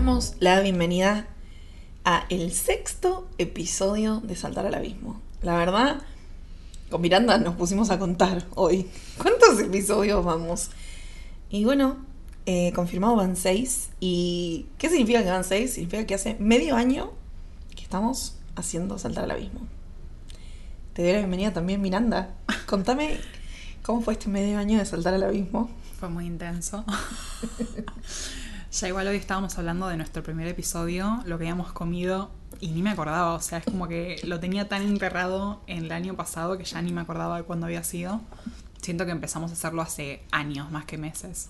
damos la bienvenida a el sexto episodio de Saltar al Abismo. La verdad, con Miranda nos pusimos a contar hoy cuántos episodios vamos. Y bueno, eh, confirmado van seis. ¿Y qué significa que van seis? Significa que hace medio año que estamos haciendo Saltar al Abismo. Te doy la bienvenida también, Miranda. Contame cómo fue este medio año de Saltar al Abismo. Fue muy intenso. ya igual hoy estábamos hablando de nuestro primer episodio, lo que habíamos comido y ni me acordaba, o sea, es como que lo tenía tan enterrado en el año pasado que ya ni me acordaba de cuándo había sido. Siento que empezamos a hacerlo hace años más que meses.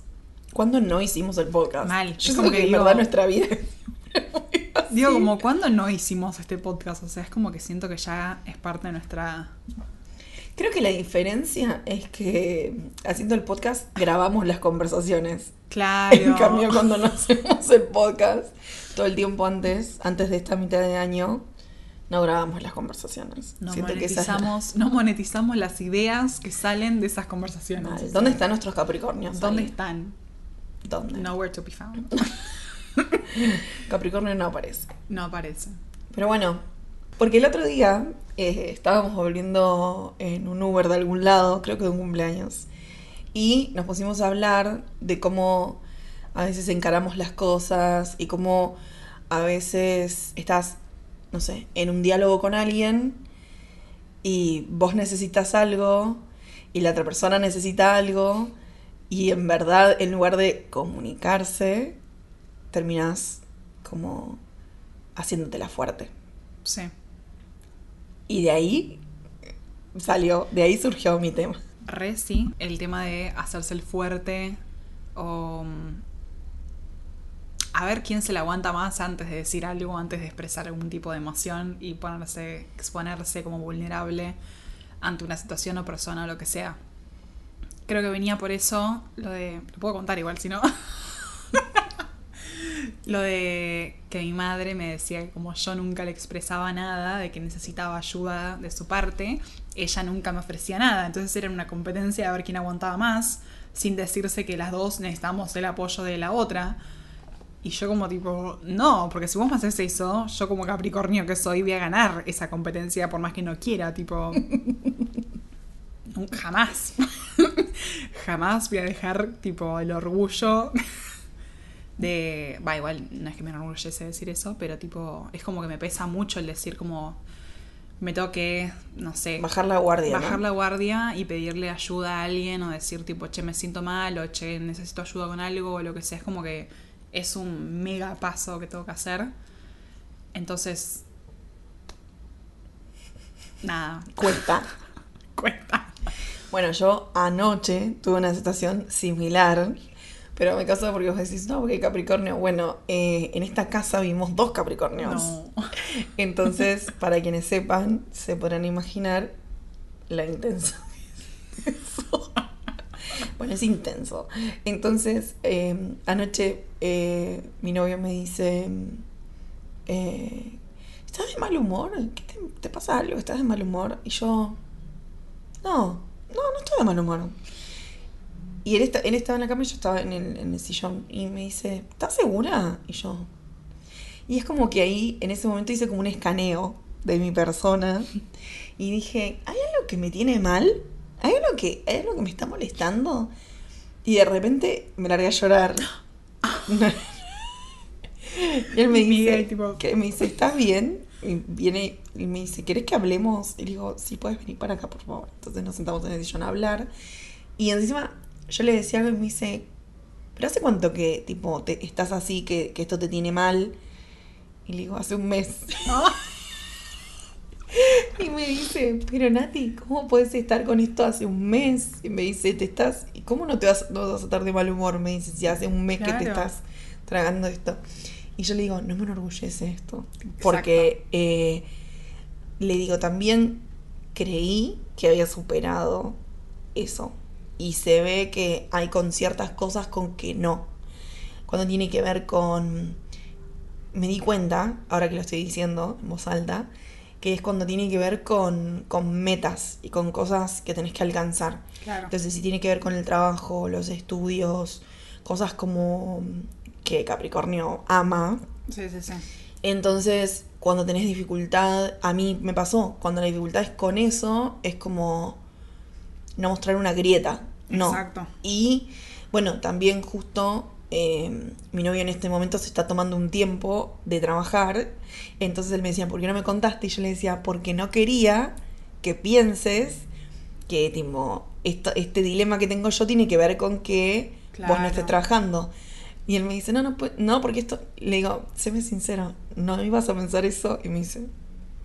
¿Cuándo no hicimos el podcast? Mal. Yo Es como que que en digo- verdad nuestra vida. Digo, como cuándo no hicimos este podcast, o sea, es como que siento que ya es parte de nuestra... Creo que la diferencia es que haciendo el podcast grabamos las conversaciones. Claro. En cambio, cuando no hacemos el podcast, todo el tiempo antes, antes de esta mitad de año, no grabamos las conversaciones. no Siento que esa es la- monetizamos, no monetizamos las ideas que salen de esas conversaciones. Mal. ¿Dónde están nuestros Capricornios? ¿Dónde ahí? están? ¿Dónde? Nowhere to be found. Capricornio no aparece. No aparece. Pero bueno, porque el otro día eh, estábamos volviendo en un Uber de algún lado, creo que de un cumpleaños, y nos pusimos a hablar de cómo a veces encaramos las cosas y cómo a veces estás, no sé, en un diálogo con alguien y vos necesitas algo y la otra persona necesita algo y en verdad en lugar de comunicarse terminás como haciéndotela fuerte. Sí. Y de ahí salió, de ahí surgió mi tema. Re sí, el tema de hacerse el fuerte o mm, a ver quién se la aguanta más antes de decir algo, antes de expresar algún tipo de emoción y ponerse, exponerse como vulnerable ante una situación o persona o lo que sea. Creo que venía por eso lo de. Lo puedo contar igual, si no. lo de que mi madre me decía que como yo nunca le expresaba nada, de que necesitaba ayuda de su parte, ella nunca me ofrecía nada. Entonces era una competencia de ver quién aguantaba más, sin decirse que las dos necesitamos el apoyo de la otra. Y yo como tipo, no, porque si vos me haces eso, yo como Capricornio que soy voy a ganar esa competencia por más que no quiera, tipo... Jamás. Jamás voy a dejar tipo el orgullo de... Va, igual no es que me enorgullece decir eso, pero tipo es como que me pesa mucho el decir como me tengo que, no sé, Bajar la guardia. ¿no? bajar la guardia y pedirle ayuda a alguien o decir tipo, che, me siento mal o che, necesito ayuda con algo o lo que sea. Es como que es un mega paso que tengo que hacer. Entonces, nada, Cuesta. cuesta. Bueno, yo anoche tuve una situación similar, pero me casó porque vos decís, no, porque Capricornio, bueno, eh, en esta casa vimos dos Capricornios. No. Entonces, para quienes sepan, se podrán imaginar la eso. bueno, es intenso. Entonces, eh, anoche eh, mi novio me dice, eh, ¿estás de mal humor? ¿Qué te, te pasa algo? ¿Estás de mal humor? Y yo, no, no, no estoy de mal humor. Y él, está- él estaba en la cama y yo estaba en el, en el sillón. Y me dice, ¿estás segura? Y yo, y es como que ahí, en ese momento, hice como un escaneo de mi persona. Y dije, ¿hay algo que me tiene mal? ¿Hay algo que, hay algo que me está molestando? Y de repente me largué a llorar. y él me dice, que me dice, ¿estás bien? Y viene y me dice, ¿querés que hablemos? Y le digo, sí, puedes venir para acá, por favor. Entonces nos sentamos en el sillón a hablar. Y encima yo le decía algo y me dice, ¿pero hace cuánto que tipo te, estás así, que, que esto te tiene mal? Y le digo, hace un mes. y me dice, pero Nati, ¿cómo puedes estar con esto hace un mes? Y me dice, ¿te estás? ¿Y cómo no te vas, no vas a estar de mal humor? Me dice, si hace un mes que te estás tragando esto. Y yo le digo, no me enorgullece esto. Porque eh, le digo, también creí que había superado eso. Y se ve que hay con ciertas cosas con que no. Cuando tiene que ver con... Me di cuenta, ahora que lo estoy diciendo en voz alta, que es cuando tiene que ver con, con metas y con cosas que tenés que alcanzar. Claro. Entonces, si tiene que ver con el trabajo, los estudios, cosas como que Capricornio ama. Sí, sí, sí. Entonces, cuando tenés dificultad, a mí me pasó, cuando la dificultad es con eso, es como no mostrar una grieta. No. Exacto. Y bueno, también justo eh, mi novio en este momento se está tomando un tiempo de trabajar. Entonces él me decía, ¿por qué no me contaste? Y yo le decía, porque no quería que pienses que tipo, esto- este dilema que tengo yo tiene que ver con que vos no estés trabajando. Y él me dice, no, no, pues, no, porque esto, le digo, séme sincero, no ibas a pensar eso. Y me dice,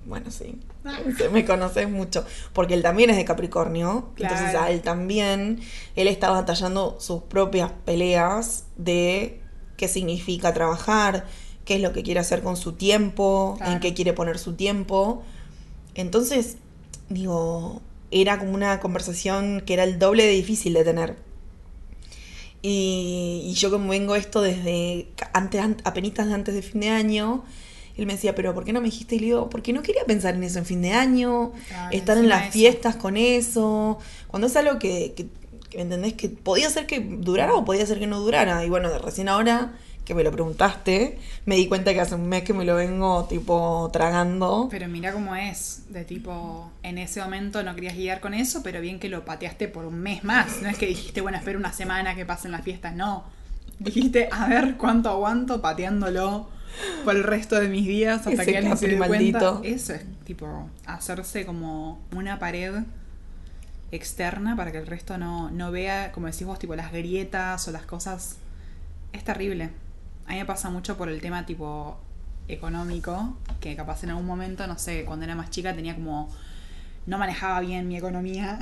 bueno, sí, se me conoces mucho. Porque él también es de Capricornio. Entonces a él también, él está batallando sus propias peleas de qué significa trabajar, qué es lo que quiere hacer con su tiempo, en qué quiere poner su tiempo. Entonces, digo, era como una conversación que era el doble de difícil de tener. Y, y yo como vengo esto desde antes, an- apenitas de antes de fin de año, él me decía, pero ¿por qué no me dijiste? Y le digo, porque no quería pensar en eso en fin de año, estar en las eso. fiestas con eso, cuando es algo que, que, que, ¿me entendés? Que podía ser que durara o podía ser que no durara. Y bueno, de recién ahora que me lo preguntaste, me di cuenta que hace un mes que me lo vengo tipo tragando. Pero mira cómo es, de tipo, en ese momento no querías lidiar con eso, pero bien que lo pateaste por un mes más. No es que dijiste, bueno, espera una semana que pasen las fiestas, no. Dijiste, a ver cuánto aguanto pateándolo por el resto de mis días hasta Ese que alguien se dé cuenta. Eso es, tipo, hacerse como una pared externa para que el resto no, no vea, como decís vos, tipo las grietas o las cosas. Es terrible. A mí me pasa mucho por el tema tipo económico, que capaz en algún momento, no sé, cuando era más chica tenía como... No manejaba bien mi economía.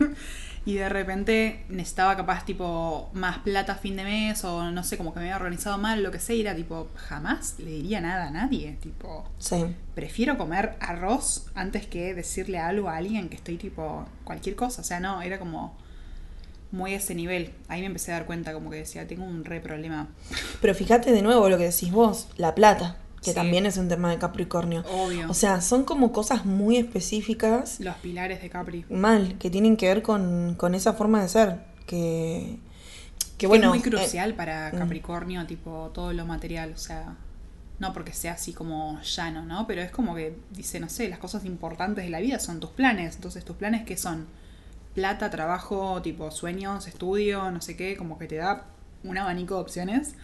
y de repente necesitaba capaz tipo más plata a fin de mes o no sé, como que me había organizado mal, lo que sea, y era tipo, jamás le diría nada a nadie, tipo Sí. prefiero comer arroz antes que decirle algo a alguien que estoy tipo cualquier cosa. O sea, no, era como muy a ese nivel. Ahí me empecé a dar cuenta como que decía, tengo un re problema. Pero fíjate de nuevo lo que decís vos, la plata, que Sí. también es un tema de Capricornio. Obvio. O sea, son como cosas muy específicas, Los pilares de Capri. mal, que tienen que ver con, con esa forma de ser. Que, que bueno. es muy eh, crucial para mm. Capricornio, tipo todo lo material. O sea, no porque sea así como llano, ¿no? Pero es como que dice, no sé, las cosas importantes de la vida son tus planes. Entonces, tus planes que son plata, trabajo, tipo sueños, estudio, no sé qué, como que te da un abanico de opciones.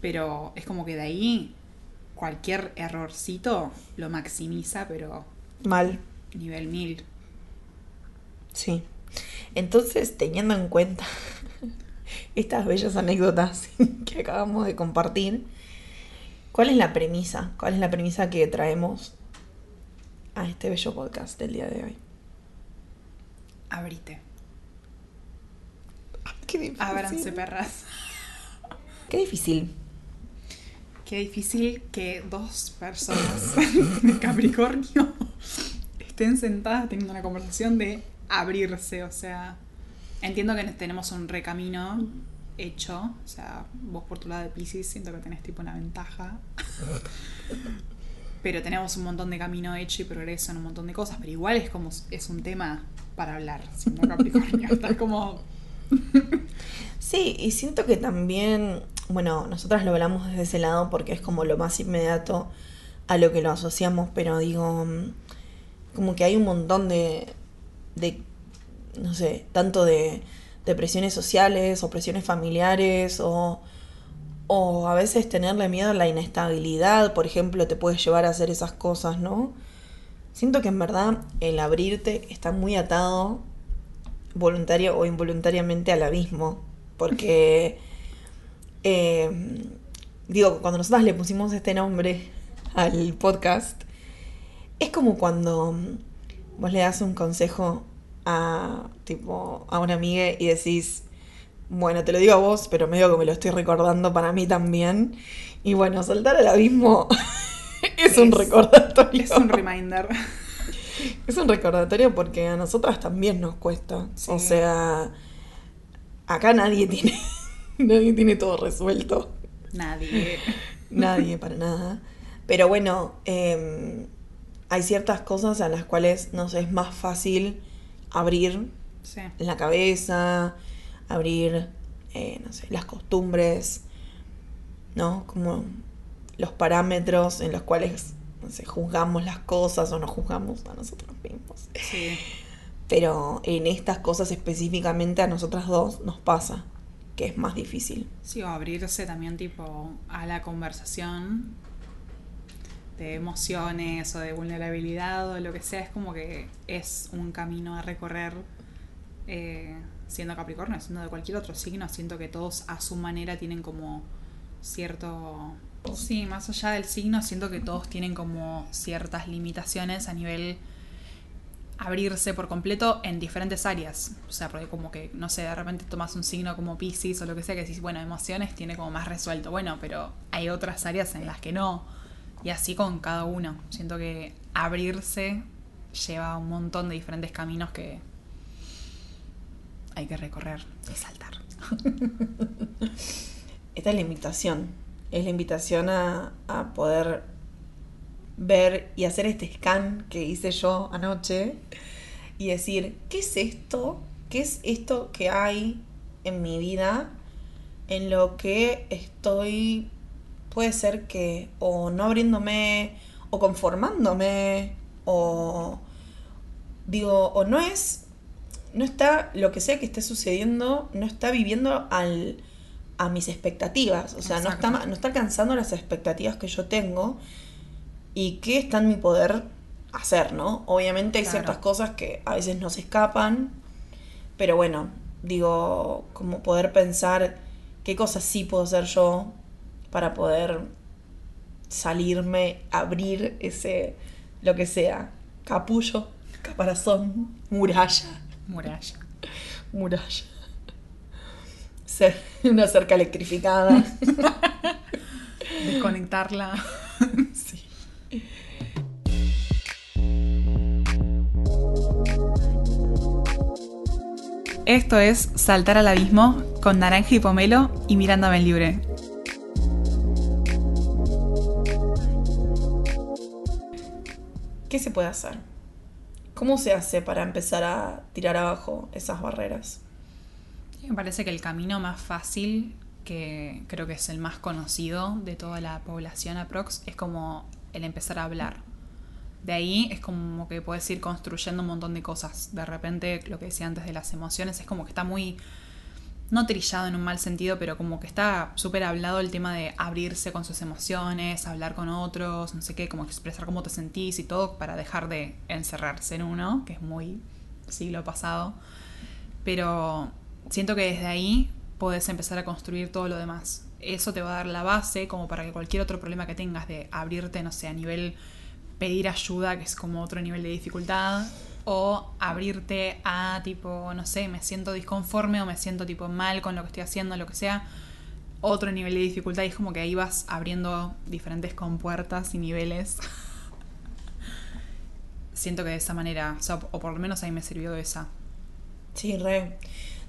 Pero es como que de ahí cualquier errorcito lo maximiza, pero mal, nivel mil. sí. Entonces, teniendo en cuenta estas bellas anécdotas que acabamos de compartir, ¿cuál es la premisa? ¿Cuál es la premisa que traemos a este bello podcast del día de hoy? Abrite. Qué difícil. Ábranse, perras. Qué difícil. Qué difícil que dos personas de Capricornio estén sentadas teniendo una conversación de abrirse. O sea, entiendo que tenemos un recamino hecho. O sea, vos por tu lado de Pisces siento que tenés tipo una ventaja. Pero tenemos un montón de camino hecho y progreso en un montón de cosas. Pero igual es como es un tema para hablar, siendo Capricornio. Está como. Sí, y siento que también, bueno, nosotras lo hablamos desde ese lado porque es como lo más inmediato a lo que lo asociamos, pero digo, mm, como que hay un montón de, de no sé, tanto de, de presiones sociales o presiones familiares o, o a veces tenerle miedo a la inestabilidad, por ejemplo, te puede llevar a hacer esas cosas, ¿no? Siento que en verdad el abrirte está muy atado voluntario o involuntariamente al abismo. Porque, eh, digo, cuando nosotras le pusimos este nombre al podcast, es como cuando vos le das un consejo a, tipo, a una amiga y decís, bueno, te lo digo a vos, pero medio que me lo estoy recordando para mí también. Y bueno, saltar al abismo es, un recordatorio. Es un reminder. Es un recordatorio porque a nosotras también nos cuesta. Sí. O sea, acá nadie tiene, nadie tiene todo resuelto. Nadie. Nadie para nada. Pero bueno, eh, hay ciertas cosas a las cuales nos es más fácil abrir Sí. la cabeza, abrir, eh, no sé, las costumbres. ¿no? Como los parámetros en los cuales no sé, juzgamos las cosas o nos juzgamos a nosotros mismos. Sí. Pero en estas cosas específicamente a nosotras dos nos pasa que es más difícil. Sí, o abrirse también tipo a la conversación de emociones o de vulnerabilidad o lo que sea, es como que es un camino a recorrer eh, siendo Capricornio, siendo de cualquier otro signo, siento que todos a su manera tienen como cierto... Sí, más allá del signo, siento que todos tienen como ciertas limitaciones a nivel abrirse por completo en diferentes áreas. O sea, porque como que, no sé, de repente tomas un signo como Pisces o lo que sea, que decís, bueno, emociones tiene como más resuelto. Bueno, pero hay otras áreas en las que no. Y así con cada uno. Siento que abrirse lleva un montón de diferentes caminos que hay que recorrer y saltar. Esta es la invitación. Es la invitación a, a poder ver y hacer este scan que hice yo anoche y decir, ¿qué es esto? ¿Qué es esto que hay en mi vida en lo que estoy, puede ser que, o no abriéndome, o conformándome, o digo, o no es, no está, lo que sea que esté sucediendo, no está viviendo al, a mis expectativas, o sea, no está, no está alcanzando las expectativas que yo tengo y qué está en mi poder hacer, ¿no? Obviamente hay Claro. ciertas cosas que a veces nos escapan, pero bueno, digo, como poder pensar qué cosas sí puedo hacer yo para poder salirme, abrir ese, lo que sea, capullo, caparazón, muralla, Muralla. muralla. Ser- una cerca electrificada. Desconectarla. Esto es Saltar al Abismo con Naranja y Pomelo y Miranda Benlibre. ¿Qué se puede hacer? ¿Cómo se hace para empezar a tirar abajo esas barreras? Me parece que el camino más fácil, que creo que es el más conocido de toda la población aprox, es como el empezar a hablar. De ahí es como que puedes ir construyendo un montón de cosas. De repente, lo que decía antes de las emociones, es como que está muy, no trillado en un mal sentido, pero como que está súper hablado el tema de abrirse con sus emociones, hablar con otros, no sé qué, como expresar cómo te sentís y todo para dejar de encerrarse en uno, que es muy siglo pasado. Pero siento que desde ahí puedes empezar a construir todo lo demás. Eso te va a dar la base como para que cualquier otro problema que tengas de abrirte, no sé, a nivel pedir ayuda, que es como otro nivel de dificultad, o abrirte a tipo, no sé, me siento disconforme o me siento tipo mal con lo que estoy haciendo, lo que sea, otro nivel de dificultad y es como que ahí vas abriendo diferentes compuertas y niveles. Siento que de esa manera, o, por lo menos ahí me sirvió esa. Sí, re.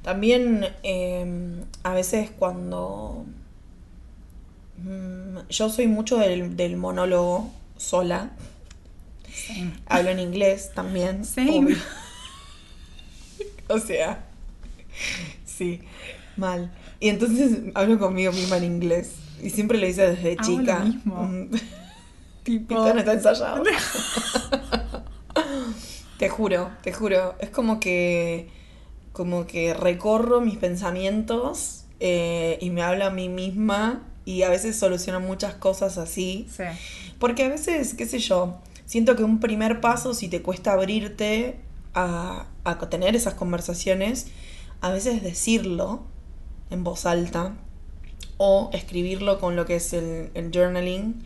También eh, a veces cuando... mm, yo soy mucho del, del monólogo sola. Same. Hablo en inglés también. Same. o sea, sí, mal. Y entonces hablo conmigo misma en inglés. Y siempre lo hice desde Hago chica. lo mismo. Mm. Tipo, Esto no está ensayado. te juro, te juro. Es como que. Como que recorro mis pensamientos eh, y me hablo a mí misma. Y a veces soluciono muchas cosas así. sí. Porque a veces, qué sé yo, siento que un primer paso, si te cuesta abrirte a, a tener esas conversaciones, a veces decirlo en voz alta o escribirlo con lo que es el, el journaling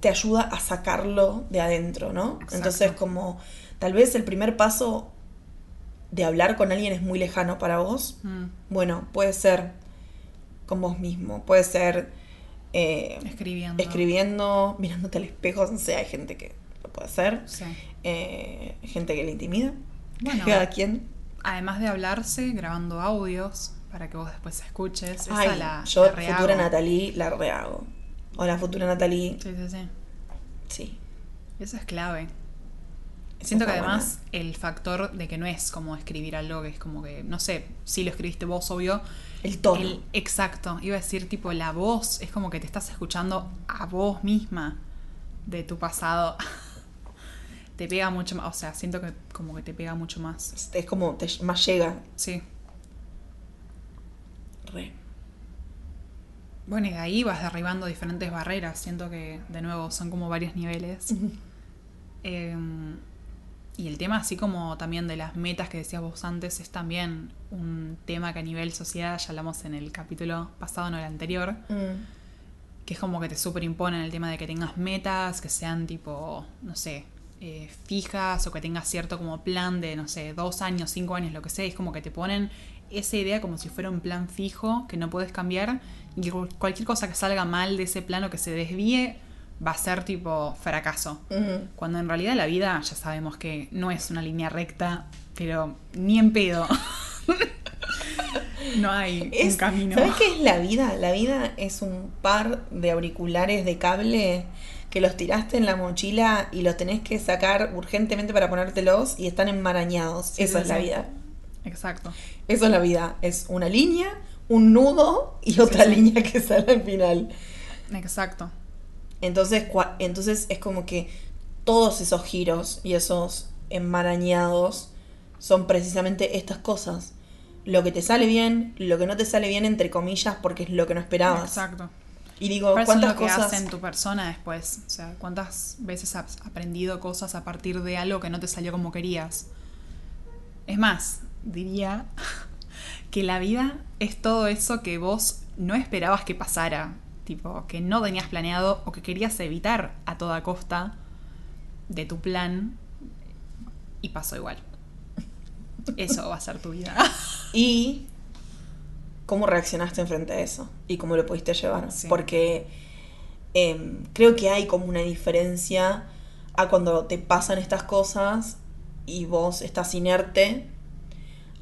te ayuda a sacarlo de adentro, ¿no? Exacto. Entonces, como tal vez el primer paso de hablar con alguien es muy lejano para vos, Mm. bueno, puede ser con vos mismo, puede ser eh, Escribiendo. escribiendo, mirándote al espejo, no sé, hay gente que lo puede hacer, Sí. eh, gente que le intimida, Bueno. cada quien. Además de hablarse, grabando audios para que vos después escuches. Esa Ay, la, yo, la rehago. futura Natalie, la rehago. Hola, futura Natalie. Sí, sí, sí. Sí. Eso es clave. Siento que además el factor de que no es como escribir algo que es como que, no sé, si lo escribiste vos, obvio, El tono. El- exacto, iba a decir tipo la voz, es como que te estás escuchando a vos misma de tu pasado. te pega mucho más, o sea, siento que como que te pega mucho más. Es como, te, más llega. Sí. Re. Bueno, y de ahí vas derribando diferentes barreras. Siento que, de nuevo, son como varios niveles. Eh, y el tema, así como también de las metas que decías vos antes, es también un tema que a nivel sociedad, ya hablamos en el capítulo pasado, no el anterior, Mm. que es como que te superimponen el tema de que tengas metas, que sean tipo, no sé, eh, fijas o que tengas cierto como plan de, no sé, dos años, cinco años, lo que sea. Es como que te ponen esa idea como si fuera un plan fijo que no puedes cambiar y cualquier cosa que salga mal de ese plan o que se desvíe va a ser tipo fracaso. Cuando en realidad la vida ya sabemos que no es una línea recta, pero ni en pedo. no hay Es- un camino. ¿Sabes qué es la vida? La vida es un par de auriculares de cable que los tiraste en la mochila y los tenés que sacar urgentemente para ponértelos y están enmarañados. Sí, Eso sí, es la vida. Exacto. Eso es la vida. Es una línea, un nudo y otra línea que sale al final. Exacto. Entonces, entonces es como que todos esos giros y esos enmarañados son precisamente estas cosas. Lo que te sale bien, lo que no te sale bien, entre comillas, porque es lo que no esperabas. Exacto. Y digo, Pero es ¿cuántas lo que cosas? en tu persona después. O sea, ¿cuántas veces has aprendido cosas a partir de algo que no te salió como querías? Es más, diría que la vida es todo eso que vos no esperabas que pasara. Tipo, que no tenías planeado o que querías evitar a toda costa de tu plan y pasó igual. Eso va a ser tu vida. Y cómo reaccionaste enfrente a eso y cómo lo pudiste llevar. Sí. Porque em, creo que hay como una diferencia a cuando te pasan estas cosas y vos estás inerte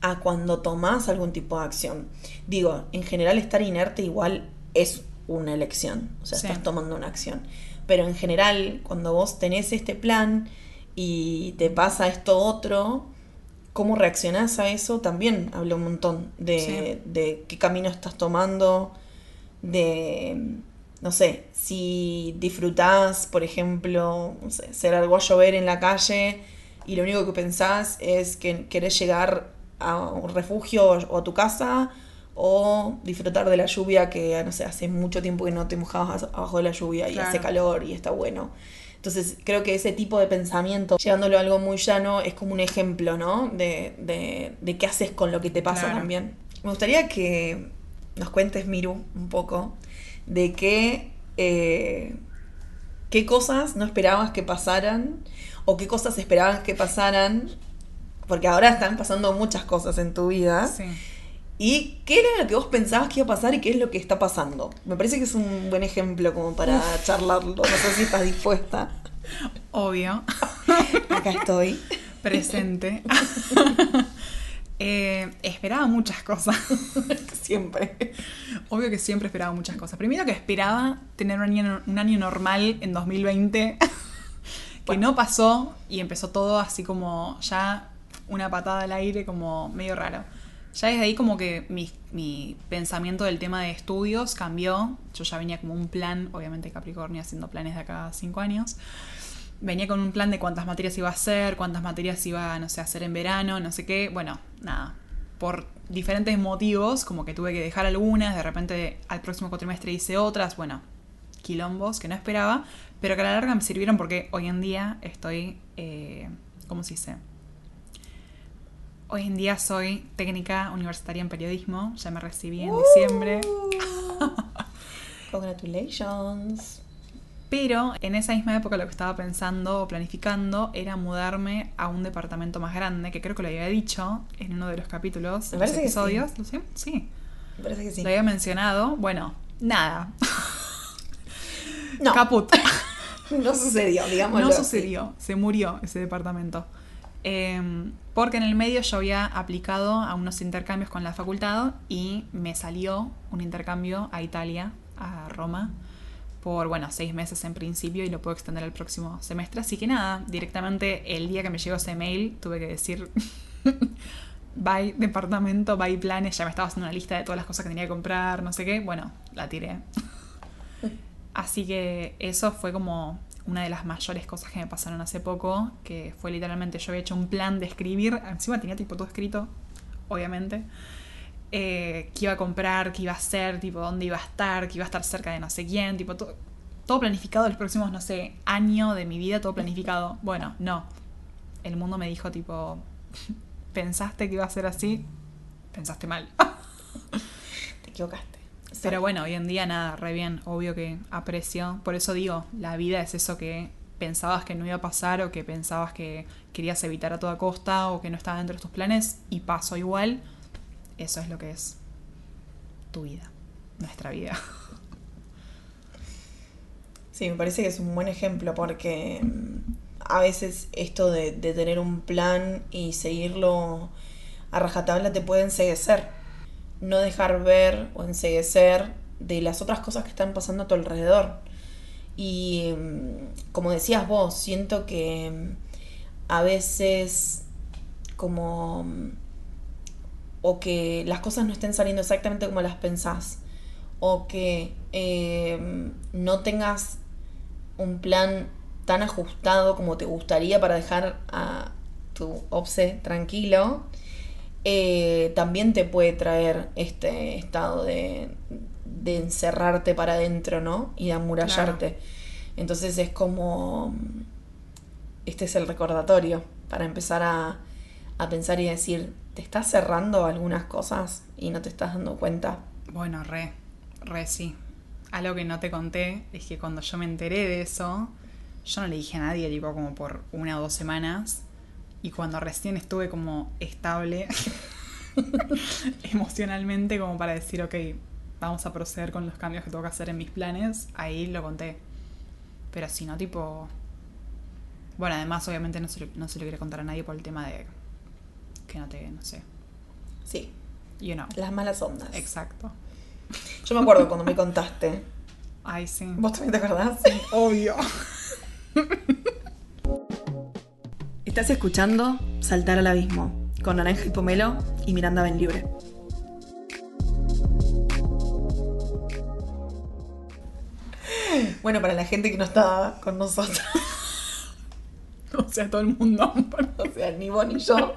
a cuando tomás algún tipo de acción. Digo, en general estar inerte igual es una elección, o sea, Sí. estás tomando una acción. Pero en general, cuando vos tenés este plan y te pasa esto otro, cómo reaccionás a eso también habla un montón de, Sí. de qué camino estás tomando, de, no sé, si disfrutás, por ejemplo, no sé, ser algo a llover en la calle y lo único que pensás es que querés llegar a un refugio o a tu casa o disfrutar de la lluvia que, no sé, hace mucho tiempo que no te mojabas abajo de la lluvia y Claro. hace calor y está bueno. Entonces creo que ese tipo de pensamiento, llevándolo a algo muy llano, es como un ejemplo, ¿no? De, de, de qué haces con lo que te pasa Claro. también. Me gustaría que nos cuentes, Miru, un poco de qué, eh, qué cosas no esperabas que pasaran o qué cosas esperabas que pasaran, porque ahora están pasando muchas cosas en tu vida. Sí. ¿Y qué era lo que vos pensabas que iba a pasar y qué es lo que está pasando? Me parece que es un buen ejemplo como para charlarlo. No sé si estás dispuesta. Obvio. Acá estoy. Presente. Eh, esperaba muchas cosas. Siempre. Obvio que siempre esperaba muchas cosas. Primero que esperaba tener un año, un año normal en 2020, que Bueno. no pasó y empezó todo así como ya una patada al aire, como medio raro. Ya desde ahí como que mi, mi pensamiento del tema de estudios cambió. Yo ya venía como un plan, obviamente Capricornio haciendo planes de acá a cinco años. Venía con un plan de cuántas materias iba a hacer, cuántas materias iba, no sé, a hacer en verano, no sé qué. Bueno, nada. Por diferentes motivos, como que tuve que dejar algunas, de repente al próximo cuatrimestre hice otras, bueno, quilombos que no esperaba, pero que a la larga me sirvieron porque hoy en día estoy, eh, ¿cómo se dice? Hoy en día soy técnica universitaria en periodismo, ya me recibí en diciembre. Uh, Congratulations. Pero en esa misma época lo que estaba pensando o planificando era mudarme a un departamento más grande, que creo que lo había dicho en uno de los capítulos, Me los que sí. episodios. ¿Lo sé? Sí, Me parece que sí. lo había mencionado. Bueno, nada. No, Caput. no sucedió, digamos. No sucedió, se murió ese departamento. Eh, porque en el medio yo había aplicado a unos intercambios con la facultad y me salió un intercambio a Italia, a Roma, por, bueno, seis meses en principio y lo puedo extender al próximo semestre. Así que nada, directamente el día que me llegó ese mail tuve que decir, by departamento, by planes, ya me estaba haciendo una lista de todas las cosas que tenía que comprar, no sé qué, bueno, la tiré. Así que eso fue como una de las mayores cosas que me pasaron hace poco, que fue literalmente yo había hecho un plan de escribir, encima tenía tipo todo escrito, obviamente, eh, qué iba a comprar, qué iba a hacer, tipo dónde iba a estar, que iba a estar cerca de no sé quién, tipo todo, todo planificado los próximos, no sé, año de mi vida, todo planificado. Bueno, no. El mundo me dijo tipo, pensaste que iba a ser así, pensaste mal. Te equivocaste. Pero bueno, hoy en día nada, re bien, obvio que aprecio. Por eso digo, la vida es eso que pensabas que no iba a pasar o que pensabas que querías evitar a toda costa o que no estaba dentro de tus planes y pasó igual. Eso es lo que es tu vida, nuestra vida. Sí, me parece que es un buen ejemplo porque mm, a veces esto de, de tener un plan y seguirlo a rajatabla te puede enseguecer. No dejar ver o enseguecer de las otras cosas que están pasando a tu alrededor. Y mm, como decías vos, siento que mm, a veces como o que las cosas no estén saliendo exactamente como las pensás o que eh, no tengas un plan tan ajustado como te gustaría para dejar a tu obse tranquilo, eh, también te puede traer este estado de, de encerrarte para adentro, ¿no? Y de amurallarte. Entonces es como, este es el recordatorio para empezar a, a pensar y decir, ¿te estás cerrando algunas cosas y no te estás dando cuenta? Bueno, re, re sí. Algo que no te conté es que cuando yo me enteré de eso, yo no le dije a nadie, tipo como por una o dos semanas. Y cuando recién estuve como estable emocionalmente, como para decir, ok, vamos a proceder con los cambios que tengo que hacer en mis planes, ahí lo conté. Pero si no, tipo... Bueno, además obviamente no se, lo, no se lo quiere contar a nadie por el tema de que no te, no sé. Sí. You know. Las malas ondas. Exacto. Yo me acuerdo cuando me contaste. Ay, sí. ¿Vos también te acordás? Obvio. Estás escuchando Saltar al Abismo con Naranja y Pomelo y Miranda Benlibre. Bueno, para la gente que no estaba con nosotros, O sea, todo el mundo. o sea, ni vos ni yo,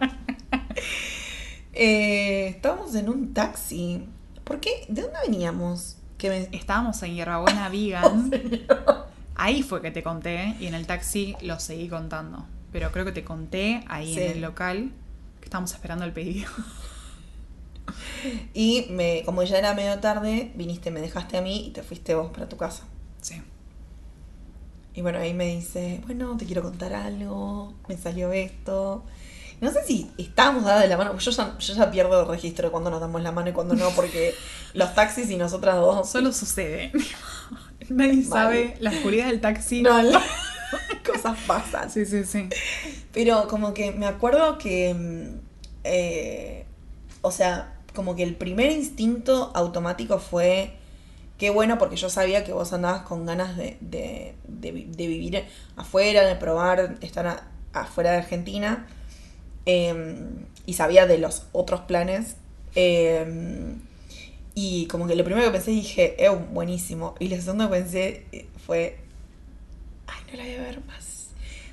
eh, estábamos en un taxi. ¿Por qué? ¿De dónde veníamos? Que me... Estábamos en Hierbabuena Vegan. Ahí fue que te conté y en el taxi lo seguí contando. Pero creo que te conté ahí Sí. en el local que estábamos esperando el pedido. Y me, como ya era medio tarde, viniste, me dejaste a mí y te fuiste vos para tu casa. Sí. Y bueno, ahí me dice, bueno, te quiero contar algo, me salió esto. No sé si estábamos dadas de la mano, yo ya, yo ya pierdo el registro de cuando nos damos la mano y cuando no, porque los taxis y nosotras dos... Solo sucede. Nadie sabe la oscuridad del taxi. No, la- cosas pasan. Sí, sí, sí. Pero como que me acuerdo que, mm, eh, o sea, como que el primer instinto automático fue, qué bueno, porque yo sabía que vos andabas con ganas de, de, de vi- de vivir afuera, de probar, estar a- afuera de Argentina, eh, y sabía de los otros planes. eh, y como que lo primero que pensé dije, eh, buenísimo. Y lo segundo que pensé eh, fue, ay, no la voy a ver más.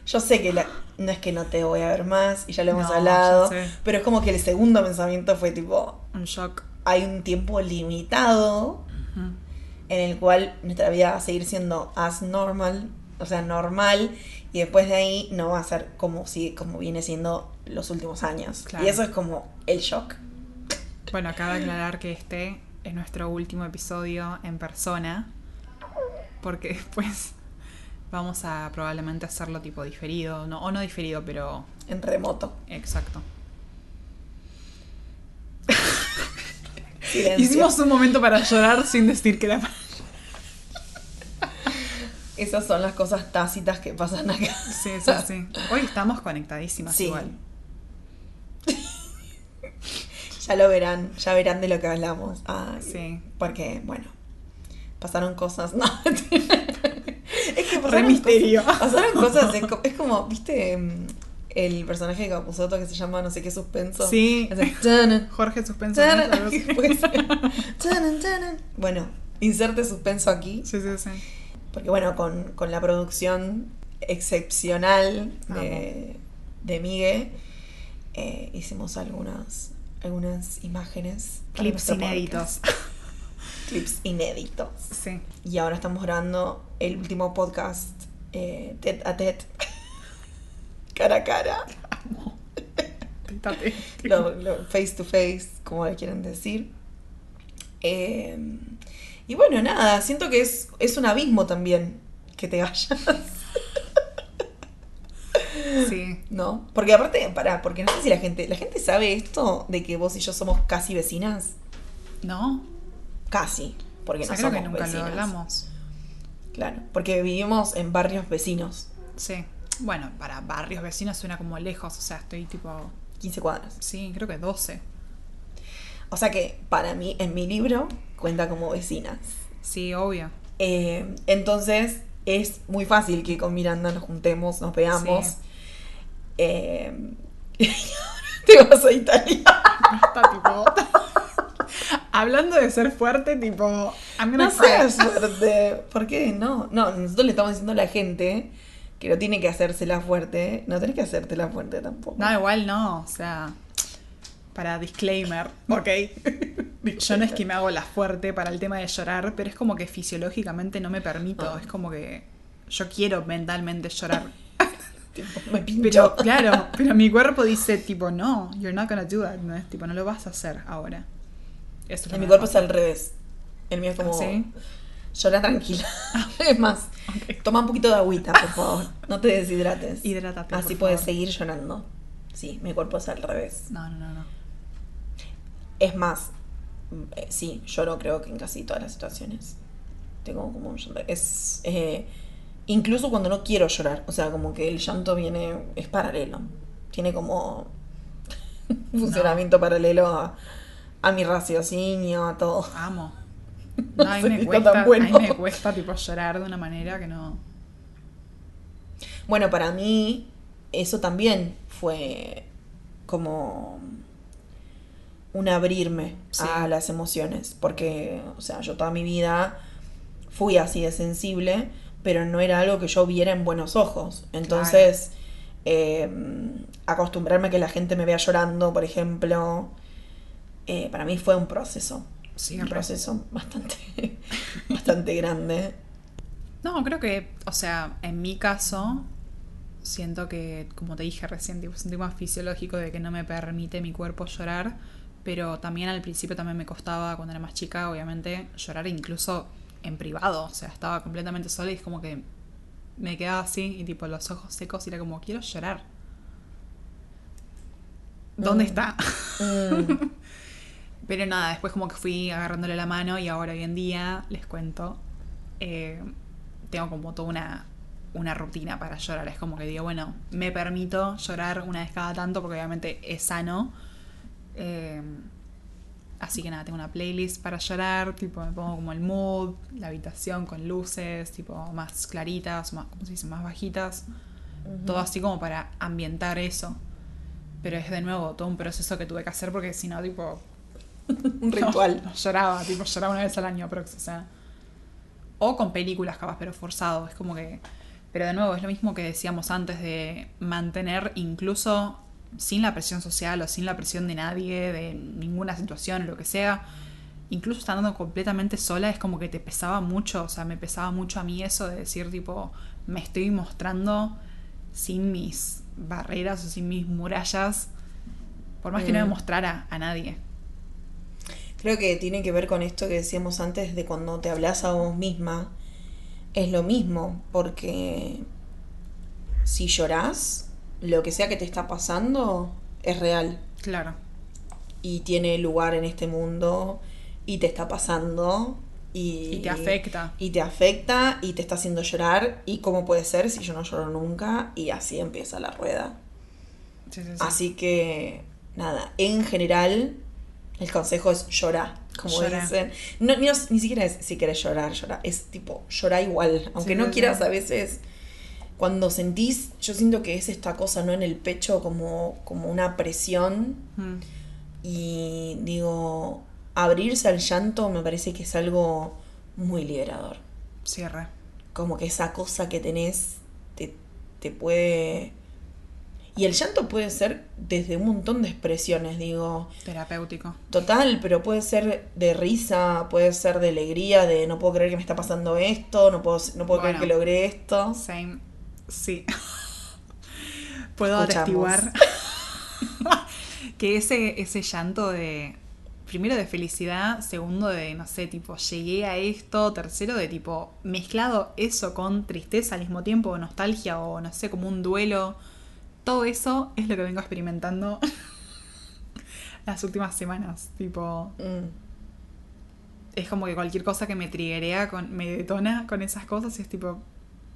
Yo sé que la- no es que no te voy a ver más, y ya lo hemos No, hablado, pero es como que el segundo pensamiento fue tipo, Un shock. hay un tiempo limitado en el cual nuestra vida va a seguir siendo as normal, o sea, normal, y después de ahí no va a ser como, si, como viene siendo los últimos años. Claro. Y eso es como el shock. Bueno, acaba de aclarar que este es nuestro último episodio en persona. Porque después vamos a probablemente hacerlo tipo diferido. No, o no diferido, pero En remoto. exacto. Silencio. Hicimos un momento para llorar sin decir que era para Esas son las cosas tácitas que pasan acá. Sí, sí, sí. Hoy estamos conectadísimas Sí. igual. Ya lo verán, ya verán de lo que hablamos. Ay, Sí. Porque, bueno, pasaron cosas. No, Re misterio. Cosas, pasaron cosas, es, co- es como, viste, mm, el personaje de Capuzoto que se llama no sé qué suspenso. Sí. Hace tanan, Jorge Suspenso. Bueno, inserte suspenso aquí. Sí, sí, sí. Porque bueno, con, con la producción excepcional de, de Migue, eh, hicimos algunas, algunas imágenes. Clips inéditos. Clips inéditos. Sí. Y ahora estamos grabando el último podcast eh, tete a tete. cara a cara. Lo- lo- face to face, como le quieren decir. Eh, y bueno, nada, siento que es, es un abismo también que te vayas, Sí. ¿no? Porque aparte, pará, porque no sé si la gente, la gente sabe esto de que vos y yo somos casi vecinas. ¿No? Casi, porque O sea, no creo somos que nunca vecinas. lo hablamos. Claro, porque vivimos en barrios vecinos, Sí. Bueno, para barrios vecinos suena como lejos. O sea, estoy tipo. 15 cuadras. Sí, creo que 12. O sea que para mí, en mi libro, cuenta como vecinas. Sí, obvio. Eh, entonces es muy fácil que con Miranda nos juntemos, nos veamos. Sí. Eh, te vas a Italia. Está tipo. Hablando de ser fuerte, tipo. A mí No seas fuerte. ¿Por qué? No, no, nosotros le estamos diciendo a la gente que no tiene que hacérsela fuerte. No tenés que hacértela fuerte tampoco. No, igual no. O sea. Para disclaimer, ok. Yo no es que me hago la fuerte para el tema de llorar, pero es como que fisiológicamente no me permito. Ah. Es como que yo quiero mentalmente llorar. Tipo, me pincho. Pero claro, pero mi cuerpo dice tipo, no, you're not gonna do that. No es tipo, no lo vas a hacer ahora. Eso En mi cuerpo es al revés. El mío es como. ¿Sí? Llora tranquila. es más, toma un poquito de agüita, por favor. No te deshidrates. Hidrátate, Así por puedes favor. seguir llorando. Sí, mi cuerpo es al revés. No, no, no, no. Es más, eh, sí, lloro creo que en casi todas las situaciones. Tengo como un llanto. Es. eh, incluso cuando no quiero llorar. O sea, como que el llanto viene. Es paralelo. Tiene como. un funcionamiento paralelo a, a mi raciocinio, a todo. Amo. No, a mí sé me cuesta, tan bueno. a mí me cuesta tipo llorar de una manera que no. Bueno, para mí, eso también fue como un abrirme Sí. a las emociones. Porque, o sea, yo toda mi vida fui así de sensible, pero no era algo que yo viera en buenos ojos. Entonces, eh, acostumbrarme a que la gente me vea llorando, por ejemplo, eh, para mí fue un proceso. Sí, un proceso bastante, bastante grande. No, creo que, o sea, en mi caso, siento que, como te dije recién, tipo, es un tema fisiológico de que no me permite mi cuerpo llorar, pero también al principio también me costaba, cuando era más chica, obviamente, llorar incluso en privado, o sea, estaba completamente sola y es como que me quedaba así y tipo los ojos secos y era como, quiero llorar. ¿Dónde Mm. está? Mm. Pero nada, después como que fui agarrándole la mano y ahora hoy en día, les cuento, eh, tengo como toda una, una rutina para llorar. Es como que digo, bueno, me permito llorar una vez cada tanto porque obviamente es sano. Eh, así que nada, tengo una playlist para llorar, tipo me pongo como el mood, la habitación con luces, tipo más claritas, más, ¿cómo se dice? Más bajitas. Todo así como para ambientar eso. Pero es de nuevo todo un proceso que tuve que hacer porque si no, tipo, un ritual. no, no, lloraba, tipo, lloraba una vez al año, pero, o sea. O con películas, capaz, pero forzado. Es como que. Pero de nuevo, es lo mismo que decíamos antes de mantener, incluso sin la presión social o sin la presión de nadie, de ninguna situación, lo que sea. Incluso estando completamente sola, es como que te pesaba mucho. O sea, me pesaba mucho a mí eso de decir, tipo, me estoy mostrando sin mis barreras o sin mis murallas. Por más que no me Mm. mostrara a nadie. Creo que tiene que ver con esto que decíamos antes de cuando te hablas a vos misma. Es lo mismo, porque si llorás, lo que sea que te está pasando es real Claro. y tiene lugar en este mundo y te está pasando y, Y te afecta. Y te afecta y te está haciendo llorar. ¿Y cómo puede ser si yo no lloro nunca? Y así empieza la rueda. Sí, sí, sí. Así que, nada, en general, el consejo es llorar, como Llora. dicen. No, ni, ni siquiera es si querés llorar, llorar. Es tipo, llorar igual. Aunque Sí, no quieras a veces, cuando sentís, yo siento que es esta cosa, ¿no? En el pecho como, como una presión. Mm, Y digo, abrirse al llanto me parece que es algo muy liberador. Cierre. Como que esa cosa que tenés te, te puede... Y el llanto puede ser desde un montón de expresiones, digo, Terapéutico. total, pero puede ser de risa, puede ser de alegría, de no puedo creer que me está pasando esto, no puedo, no puedo creer que logré esto. Same. Sí. Puedo Escuchamos. atestiguar que ese, ese llanto de. Primero de felicidad, segundo de, no sé, tipo, llegué a esto, tercero de tipo, mezclado eso con tristeza al mismo tiempo, o nostalgia, o no sé, como un duelo. Todo eso es lo que vengo experimentando las últimas semanas. Tipo, Mm. es como que cualquier cosa que me triggerea, con, me detona con esas cosas y es tipo,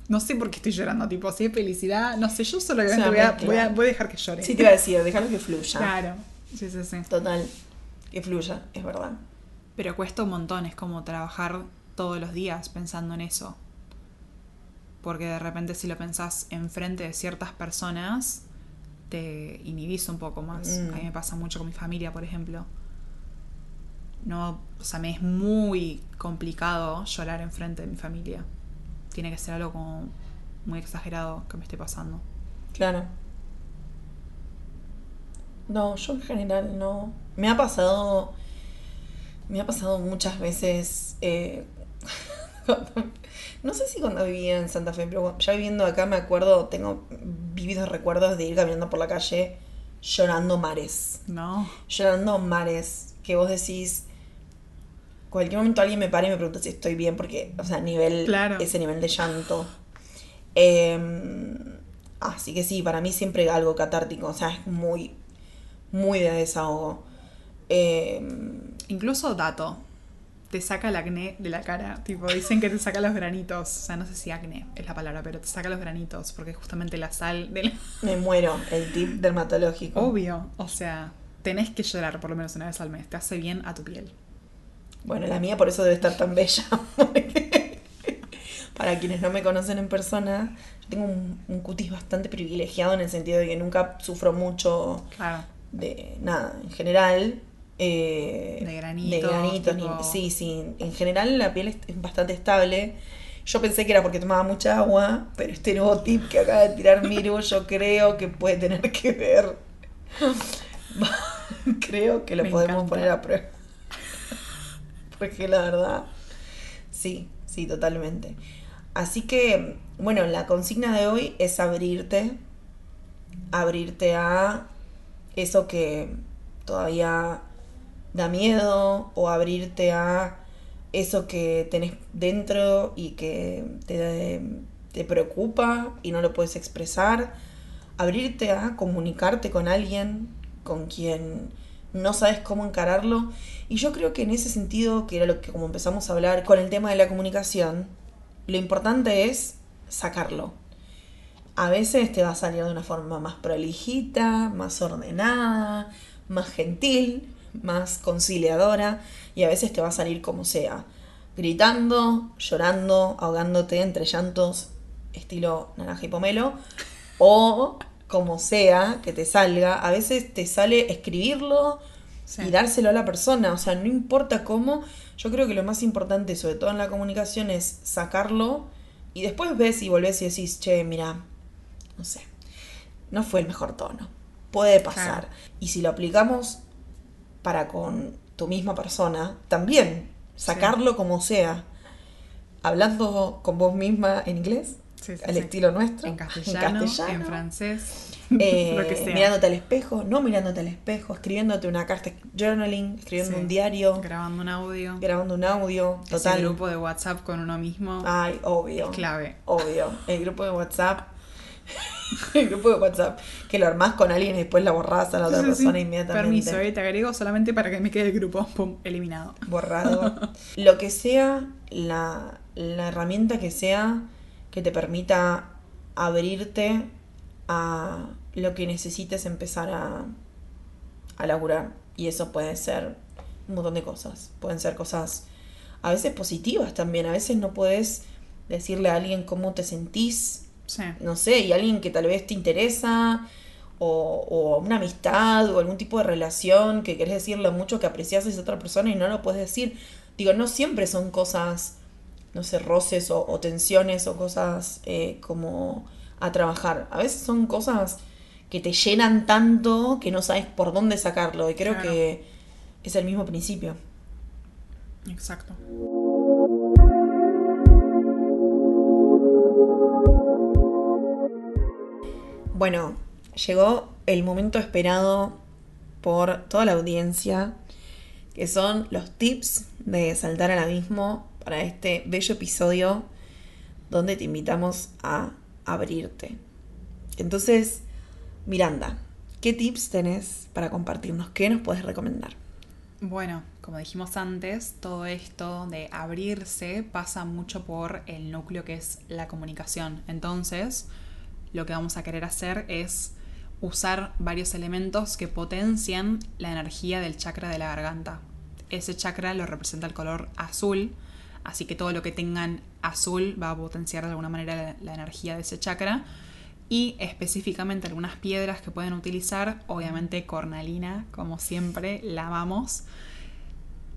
no sé por qué estoy llorando, tipo, si es felicidad, no sé, yo solo Es voy, una a, voy, a, voy a dejar que llore. Sí, te iba a decir, déjalo que fluya. Claro, sí, sí, sí. Total, que fluya, es verdad. Pero cuesta un montón, es como trabajar todos los días pensando en eso. Porque de repente si lo pensás enfrente de ciertas personas, te inhibís un poco más. Mm. A mí me pasa mucho con mi familia, por ejemplo. No, o sea, me es muy complicado llorar enfrente de mi familia. Tiene que ser algo como muy exagerado que me esté pasando. Claro. No, yo en general no. Me ha pasado. Me ha pasado muchas veces. eh, cuando- no sé si cuando vivía en Santa Fe, pero ya viviendo acá me acuerdo, tengo vividos recuerdos de ir caminando por la calle llorando mares. ¿No? Llorando mares. Que vos decís. Cualquier momento alguien me para y me pregunta si estoy bien, porque, o sea, nivel, Claro. ese nivel de llanto. Eh, así que sí, para mí siempre algo catártico, o sea, es muy, muy de desahogo. Eh, Incluso dato. Te saca el acné de la cara. Tipo, dicen que te saca los granitos. O sea, no sé si acné es la palabra, pero te saca los granitos. Porque justamente la sal del. me muero, el tip dermatológico. Obvio. O sea, tenés que llorar por lo menos una vez al mes. Te hace bien a tu piel. Bueno, la mía por eso debe estar tan bella. Para quienes no me conocen en persona, yo tengo un, un cutis bastante privilegiado en el sentido de que nunca sufro mucho Claro. de nada, en general. Eh, De granitos, de tipo- sí, sí. En general la piel es, es bastante estable. Yo pensé que era porque tomaba mucha agua, pero este nuevo tip que acaba de tirar Miru, yo creo que puede tener que ver. creo que lo Me podemos encanta. poner a prueba. Porque la verdad, sí, sí, totalmente. Así que, bueno, la consigna de hoy es abrirte, abrirte a eso que todavía da miedo o abrirte a eso que tenés dentro y que te, te preocupa y no lo puedes expresar. Abrirte a comunicarte con alguien con quien no sabes cómo encararlo. Y yo creo que en ese sentido, que era lo que como empezamos a hablar con el tema de la comunicación, lo importante es sacarlo. A veces te va a salir de una forma más prolijita, más ordenada, más gentil, más conciliadora y a veces te va a salir como sea, gritando, llorando, ahogándote entre llantos estilo naranja y pomelo o como sea que te salga, a veces te sale escribirlo Sí. y dárselo a la persona, o sea, no importa cómo, yo creo que lo más importante, sobre todo en la comunicación, es sacarlo y después ves y volvés y decís, che, mira, no sé, no fue el mejor tono, puede pasar. Claro. Y si lo aplicamos para con tu misma persona, también sacarlo como sea, hablando con vos misma en inglés, Sí, sí, al estilo nuestro, En castellano, en, castellano, francés, eh, lo que sea. mirándote al espejo, no mirándote al espejo, escribiéndote una carta, journaling, escribiendo un diario, Grabando un audio. grabando un audio, Ese total. grupo de WhatsApp con uno mismo. Ay, obvio. Clave. Obvio. El grupo de WhatsApp. El grupo de WhatsApp que lo armás con alguien y después la borrás a la otra Sí, sí, sí. persona inmediatamente. Permiso, eh, te agrego solamente para que me quede el grupo. Pum, eliminado. borrado. Lo que sea, la, la herramienta que sea que te permita abrirte a lo que necesites empezar a, a laburar. Y eso puede ser un montón de cosas. Pueden ser cosas a veces positivas también. A veces no puedes decirle a alguien cómo te sentís Sí. no sé, y alguien que tal vez te interesa, o, o una amistad, o algún tipo de relación que querés decirle mucho que aprecias a esa otra persona y no lo puedes decir. Digo, no siempre son cosas, no sé, roces o, o tensiones o cosas eh, como a trabajar. A veces son cosas que te llenan tanto que no sabes por dónde sacarlo. Y creo Claro. que es el mismo principio. Exacto. Bueno, llegó el momento esperado por toda la audiencia, que son los tips de saltar al abismo para este bello episodio donde te invitamos a abrirte. Entonces, Miranda, ¿qué tips tenés para compartirnos? ¿Qué nos puedes recomendar? Bueno, como dijimos antes, todo esto de abrirse pasa mucho por el núcleo que es la comunicación. Entonces, lo que vamos a querer hacer es usar varios elementos que potencian la energía del chakra de la garganta. Ese chakra lo representa el color azul, así que todo lo que tengan azul va a potenciar de alguna manera la, energía de ese chakra. Y específicamente algunas piedras que pueden utilizar, obviamente cornalina, como siempre, la amamos.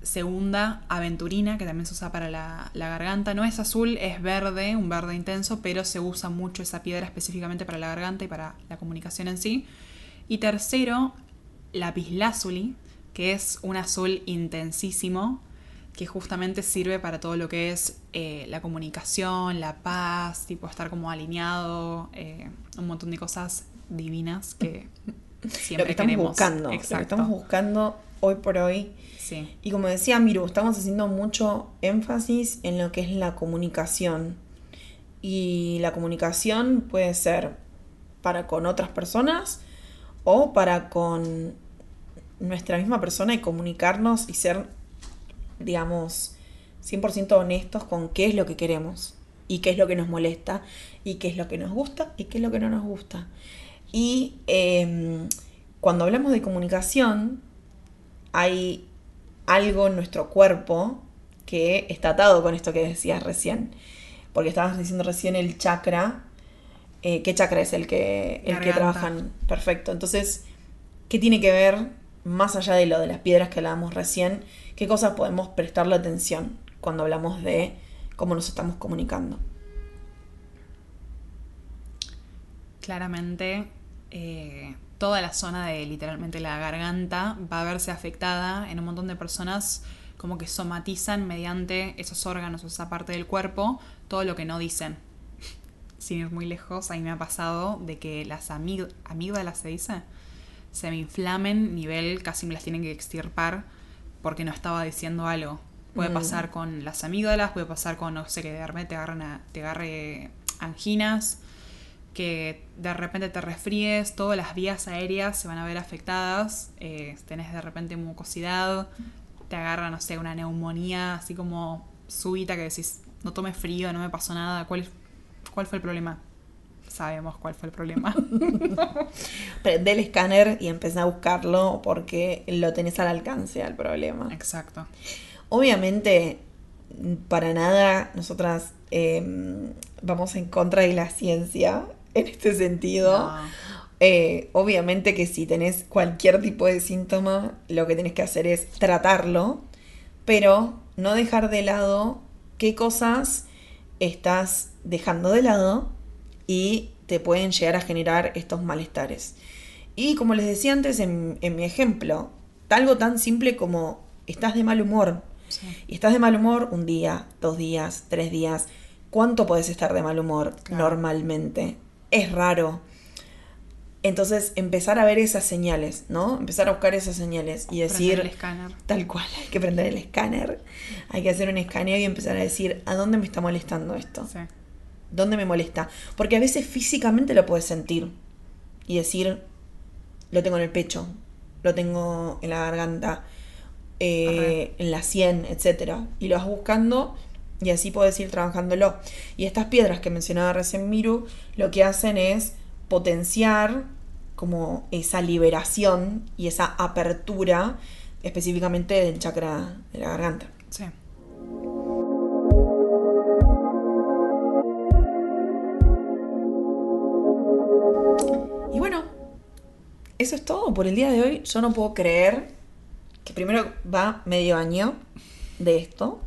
Segunda, aventurina, que también se usa para la, la garganta. No es azul, es verde, un verde intenso, pero se usa mucho esa piedra específicamente para la garganta y para la comunicación en sí. Y tercero, lapislázuli, que es un azul intensísimo, que justamente sirve para todo lo que es eh, la comunicación, la paz, tipo estar como alineado, eh, un montón de cosas divinas que siempre lo que estamos queremos. buscando. Lo que Exacto. estamos buscando hoy por hoy. Sí, Y como decía Miru, estamos haciendo mucho énfasis en lo que es la comunicación. Y la comunicación puede ser para con otras personas o para con nuestra misma persona y comunicarnos y ser, digamos, 100% honestos con qué es lo que queremos y qué es lo que nos molesta y qué es lo que nos gusta y qué es lo que no nos gusta. Y eh, cuando hablamos de comunicación, hay algo en nuestro cuerpo que está atado con esto que decías recién. Porque estabas diciendo recién el chakra. Eh, ¿Qué chakra es el que, el que trabajan? Perfecto. Entonces, ¿qué tiene que ver, más allá de lo de las piedras que hablábamos recién, qué cosas podemos prestarle atención cuando hablamos de cómo nos estamos comunicando? claramente eh, toda la zona de literalmente la garganta va a verse afectada en un montón de personas como que somatizan mediante esos órganos o esa parte del cuerpo todo lo que no dicen. Sin ir muy lejos, ahí me ha pasado de que las amíg- amígdalas se dice, se me inflamen, nivel casi me las tienen que extirpar porque no estaba diciendo algo. Puede Mm. pasar con las amígdalas, puede pasar con, no sé, que de te, agarren a- te agarre anginas, que de repente te resfríes, todas las vías aéreas se van a ver afectadas, eh, tenés de repente mucosidad, te agarra, no sé, una neumonía así como súbita que decís, no tomes frío, no me pasó nada, ¿cuál, cuál fue el problema? Sabemos cuál fue el problema. Prende el escáner y empezá a buscarlo porque lo tenés al alcance al problema. Exacto. Obviamente, para nada nosotras eh, vamos en contra de la ciencia en este sentido. No. Eh, obviamente que si tenés cualquier tipo de síntoma, lo que tenés que hacer es tratarlo, pero no dejar de lado qué cosas estás dejando de lado y te pueden llegar a generar estos malestares. Y como les decía antes en, en mi ejemplo, algo tan simple como estás de mal humor. Sí. Y estás de mal humor un día, dos días, tres días. ¿Cuánto puedes estar de mal humor Claro. normalmente? Es raro. Entonces, empezar a ver esas señales, ¿no? Empezar a buscar esas señales y Prender decir, el escáner. tal cual, hay que prender el escáner, hay que hacer un escaneo y empezar a decir, ¿a dónde me está molestando esto? Sí. ¿Dónde me molesta? Porque a veces físicamente lo puedes sentir y decir, lo tengo en el pecho, lo tengo en la garganta, eh, en la sien, etc. Y lo vas buscando y así podés ir trabajándolo. Y estas piedras que mencionaba recién Miru, lo que hacen es potenciar como esa liberación y esa apertura específicamente del chakra de la garganta. Sí. Y bueno, eso es todo por el día de hoy. Yo no puedo creer que primero va medio año de esto.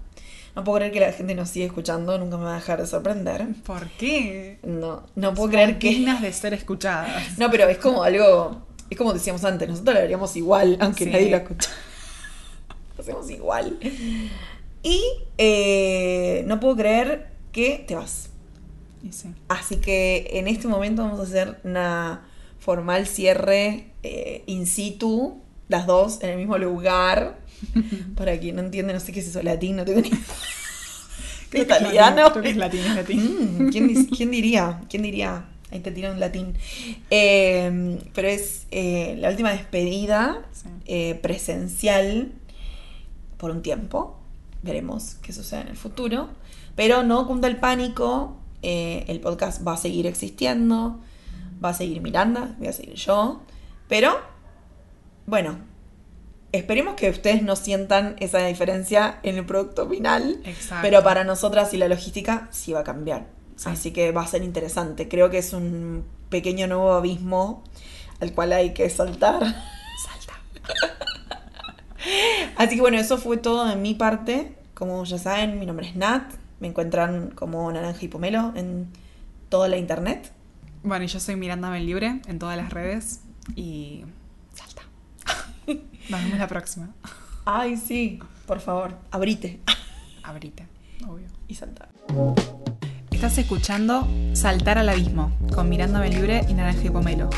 No puedo creer que la gente nos siga escuchando, nunca me va a dejar de sorprender. ¿Por qué? No, no puedo creer que... dignas de ser escuchadas. No, pero es como algo... Es como decíamos antes, nosotros lo haríamos igual, aunque Sí. nadie lo escucha. Lo hacemos igual. Y eh, no puedo creer que te vas. Y sí. Así que en este momento vamos a hacer una formal cierre eh, in situ, las dos en el mismo lugar. Para quien no entiende, no sé qué es eso, latín, no tengo ni Creo que italiano. latín, Creo que es latín, es latín. Mm, ¿quién, quién diría? ¿Quién diría? Ahí te tiro un latín. Eh, pero es eh, la última despedida Sí. eh, presencial por un tiempo. Veremos qué sucede en el futuro. Pero no cunda el pánico. eh, el podcast va a seguir existiendo. Va a seguir Miranda, voy a seguir yo. Pero, bueno, esperemos que ustedes no sientan esa diferencia en el producto final. Exacto. Pero para nosotras y la logística sí va a cambiar. Sí. Así que va a ser interesante. Creo que es un pequeño nuevo abismo al cual hay que saltar. Salta. Así que bueno, eso fue todo de mi parte. Como ya saben, mi nombre es Nat. Me encuentran como Naranja y Pomelo en toda la internet. Bueno, yo soy Miranda Libre en todas las redes. Y. Nos vemos la próxima. Ay, sí, por favor, abrite Abrite, obvio. y saltar. Estás escuchando Saltar al Abismo con Miranda Libre y Naranja y Pomelo.